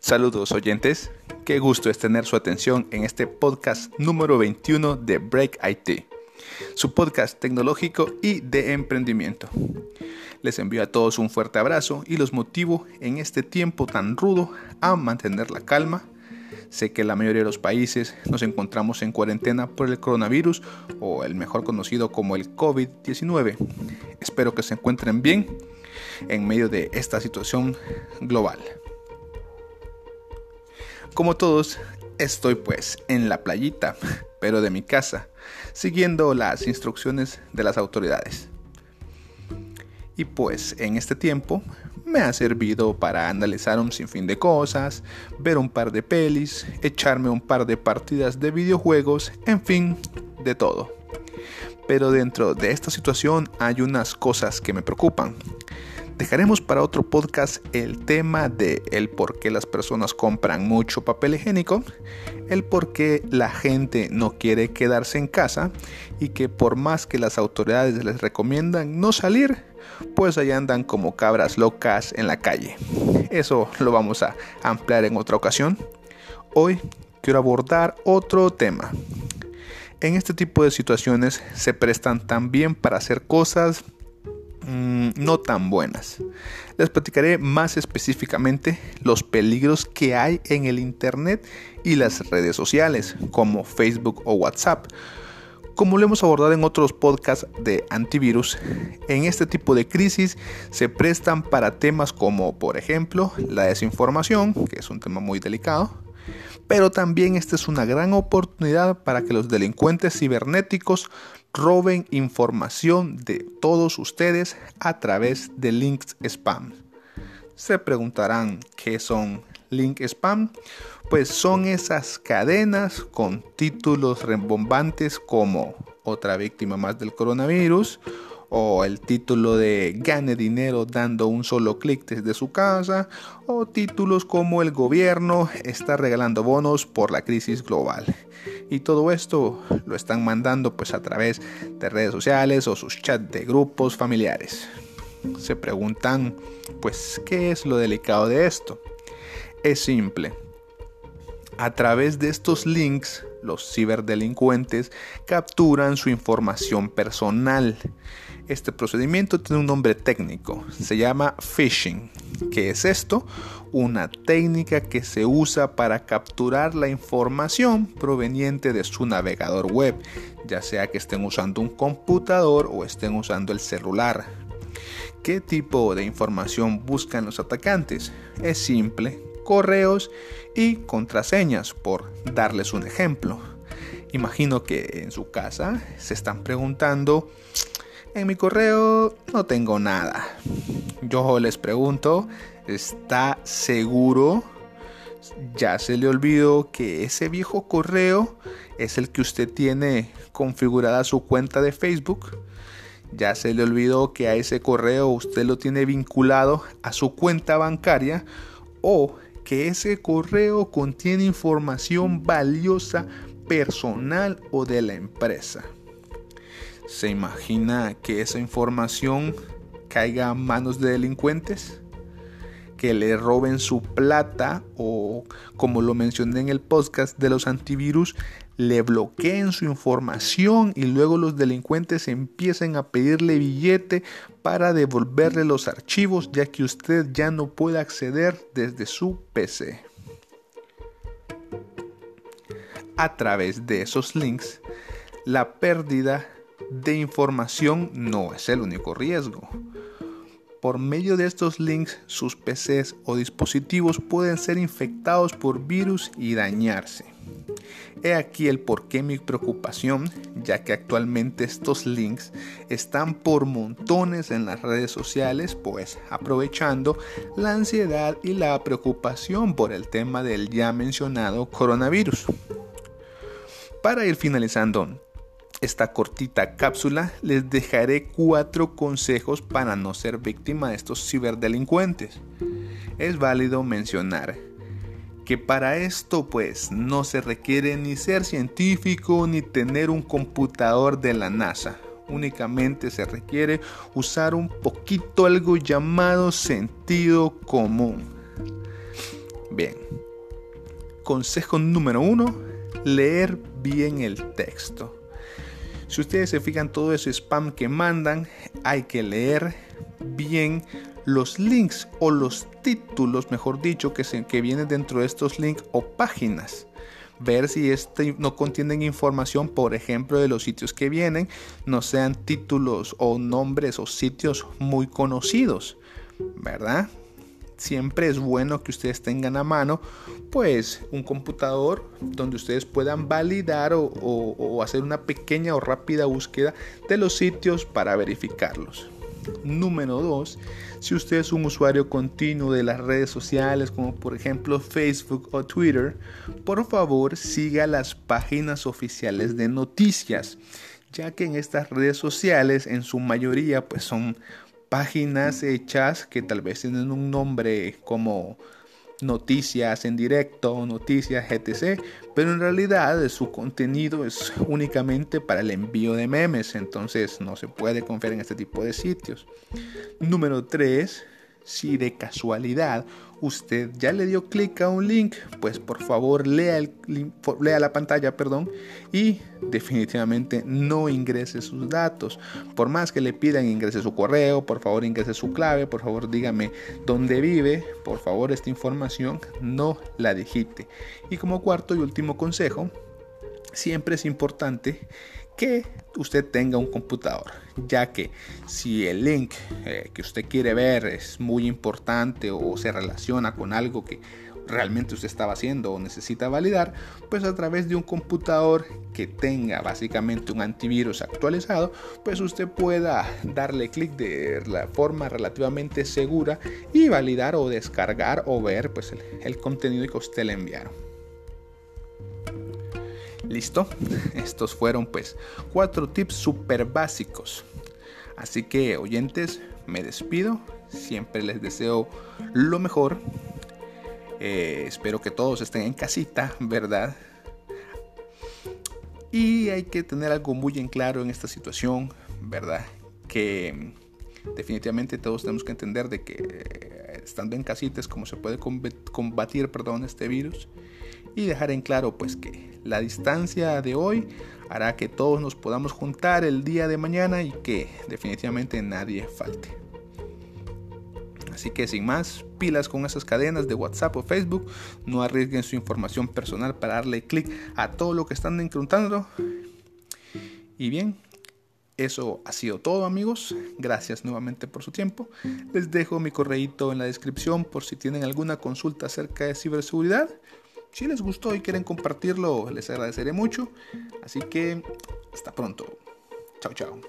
Saludos oyentes, qué gusto es tener su atención en este podcast número 21 de Break IT, su podcast tecnológico y de emprendimiento. Les envío a todos un fuerte abrazo y los motivo en este tiempo tan rudo a mantener la calma. Sé que la mayoría de los países nos encontramos en cuarentena por el coronavirus o el mejor conocido como el COVID-19. Espero que se encuentren bien en medio de esta situación global. Como todos, estoy pues en la playita, pero de mi casa, siguiendo las instrucciones de las autoridades. Y pues en este tiempo me ha servido para analizar un sinfín de cosas, ver un par de pelis, echarme un par de partidas de videojuegos, en fin, de todo. Pero dentro de esta situación hay unas cosas que me preocupan. Dejaremos para otro podcast el tema de el por qué las personas compran mucho papel higiénico, el por qué la gente no quiere quedarse en casa y que por más que las autoridades les recomiendan no salir, pues allá andan como cabras locas en la calle. Eso lo vamos a ampliar en otra ocasión. Hoy quiero abordar otro tema. En este tipo de situaciones se prestan también para hacer cosas Mm, no tan buenas. Les platicaré más específicamente los peligros que hay en el Internet y las redes sociales como Facebook o WhatsApp. Como lo hemos abordado en otros podcasts de antivirus, en este tipo de crisis se prestan para temas como, por ejemplo, la desinformación, que es un tema muy delicado, pero también esta es una gran oportunidad para que los delincuentes cibernéticos roben información de todos ustedes a través de links spam. Se preguntarán qué son link spam. Pues son esas cadenas con títulos rebombantes como otra víctima más del coronavirus o el título de gane dinero dando un solo clic desde su casa, o títulos como el gobierno está regalando bonos por la crisis global. Y todo esto lo están mandando pues a través de redes sociales o sus chats de grupos familiares. Se preguntan pues qué es lo delicado de esto. Es simple. A través de estos links los ciberdelincuentes capturan su información personal este procedimiento tiene un nombre técnico, se llama phishing. ¿Qué es esto? Una técnica que se usa para capturar la información proveniente de su navegador web, ya sea que estén usando un computador o estén usando el celular. ¿Qué tipo de información buscan los atacantes? Es simple, correos y contraseñas, por darles un ejemplo. Imagino que en su casa se están preguntando, en mi correo no tengo nada. Yo les pregunto, ¿está seguro? Ya se le olvidó que ese viejo correo es el que usted tiene configurada su cuenta de Facebook. Ya se le olvidó que a ese correo usted lo tiene vinculado a su cuenta bancaria o que ese correo contiene información valiosa personal o de la empresa. ¿Se imagina que esa información caiga a manos de delincuentes? Que le roben su plata o, como lo mencioné en el podcast de los antivirus, le bloqueen su información y luego los delincuentes empiecen a pedirle billete para devolverle los archivos ya que usted ya no puede acceder desde su PC. A través de esos links, la pérdida de información no es el único riesgo. Por medio de estos links, sus PCs o dispositivos pueden ser infectados por virus y dañarse. He aquí el porqué mi preocupación, ya que actualmente estos links están por montones en las redes sociales, pues aprovechando la ansiedad y la preocupación por el tema del ya mencionado coronavirus. Para ir finalizando esta cortita cápsula les dejaré cuatro consejos para no ser víctima de estos ciberdelincuentes. Es válido mencionar que para esto pues no se requiere ni ser científico ni tener un computador de la NASA. Únicamente se requiere usar un poquito algo llamado sentido común. Bien. Consejo número uno, leer bien el texto. Si ustedes se fijan todo ese spam que mandan, hay que leer bien los links o los títulos, mejor dicho, que, se, que vienen dentro de estos links o páginas. Ver si este no contienen información, por ejemplo, de los sitios que vienen, no sean títulos o nombres o sitios muy conocidos, ¿verdad? Siempre es bueno que ustedes tengan a mano, pues, un computador donde ustedes puedan validar o, hacer una pequeña o rápida búsqueda de los sitios para verificarlos. Número 2. Si usted es un usuario continuo de las redes sociales como por ejemplo Facebook o Twitter, por favor siga las páginas oficiales de noticias, ya que en estas redes sociales en su mayoría pues son páginas hechas que tal vez tienen un nombre como noticias en directo, noticias etc. Pero en realidad su contenido es únicamente para el envío de memes, entonces no se puede confiar en este tipo de sitios. Número 3. Si de casualidad usted ya le dio clic a un link, pues por favor lea, el, lea la pantalla perdón, y definitivamente no ingrese sus datos. Por más que le pidan ingrese su correo, por favor ingrese su clave, por favor dígame dónde vive, por favor esta información no la digite. Y como cuarto y último consejo, siempre es importante que usted tenga un computador, ya que si el link eh, que usted quiere ver es muy importante o se relaciona con algo que realmente usted estaba haciendo o necesita validar, pues a través de un computador que tenga básicamente un antivirus actualizado, pues usted pueda darle clic de la forma relativamente segura y validar o descargar o ver pues el, el contenido que usted le enviaron. Listo, estos fueron pues cuatro tips súper básicos. Así que oyentes, me despido. Siempre les deseo lo mejor. Eh, espero que todos estén en casita, ¿verdad? Y hay que tener algo muy en claro en esta situación, ¿verdad? Que definitivamente todos tenemos que entender de que eh, estando en casita es como se puede combatir, perdón, este virus y dejar en claro pues que la distancia de hoy hará que todos nos podamos juntar el día de mañana y que definitivamente nadie falte. Así que sin más, pilas con esas cadenas de WhatsApp o Facebook, no arriesguen su información personal para darle clic a todo lo que están encontrando. Y bien, eso ha sido todo amigos, gracias nuevamente por su tiempo. Les dejo mi correíto en la descripción por si tienen alguna consulta acerca de ciberseguridad. Si les gustó y quieren compartirlo, les agradeceré mucho. Así que hasta pronto. Chao, chao.